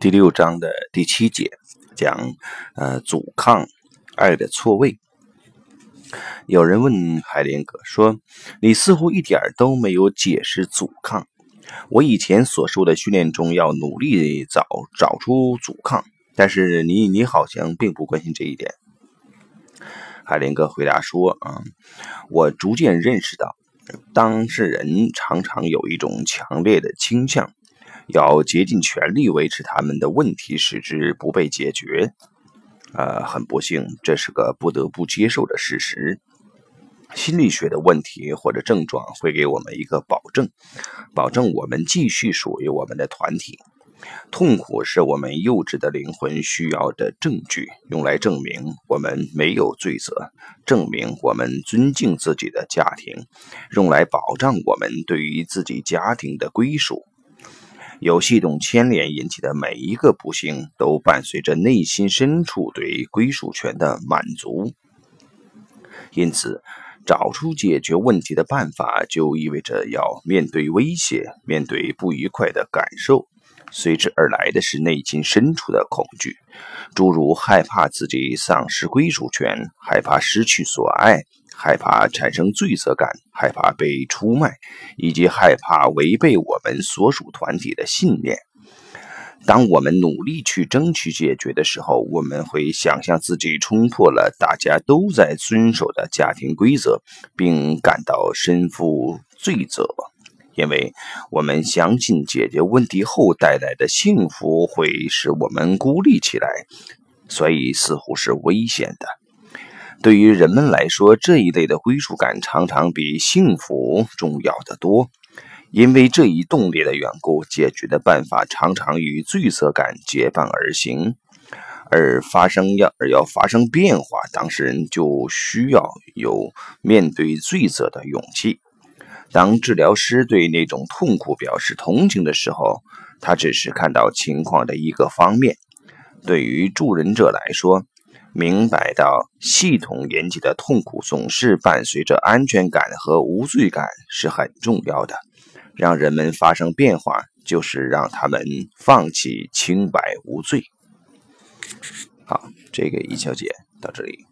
第六章的第七节讲，呃，阻抗爱的错位。有人问海莲格说：“你似乎一点都没有解释阻抗。我以前所受的训练中要努力找找出阻抗，但是你你好像并不关心这一点。”海莲格回答说：“啊，我逐渐认识到，当事人常常有一种强烈的倾向。”要竭尽全力维持他们的问题，使之不被解决。呃，很不幸，这是个不得不接受的事实。心理学的问题或者症状会给我们一个保证，保证我们继续属于我们的团体。痛苦是我们幼稚的灵魂需要的证据，用来证明我们没有罪责，证明我们尊敬自己的家庭，用来保障我们对于自己家庭的归属。有系统牵连引起的每一个不幸，都伴随着内心深处对归属权的满足。因此，找出解决问题的办法，就意味着要面对威胁，面对不愉快的感受。随之而来的是内心深处的恐惧，诸如害怕自己丧失归属权，害怕失去所爱。害怕产生罪责感，害怕被出卖，以及害怕违背我们所属团体的信念。当我们努力去争取解决的时候，我们会想象自己冲破了大家都在遵守的家庭规则，并感到身负罪责，因为我们相信解决问题后带来的幸福会使我们孤立起来，所以似乎是危险的。对于人们来说，这一类的归属感常常比幸福重要的多。因为这一动力的缘故，解决的办法常常与罪责感结伴而行。而发生要而要发生变化，当事人就需要有面对罪责的勇气。当治疗师对那种痛苦表示同情的时候，他只是看到情况的一个方面。对于助人者来说，明白到系统引起的痛苦总是伴随着安全感和无罪感是很重要的。让人们发生变化，就是让他们放弃清白无罪。好，这个一小节到这里。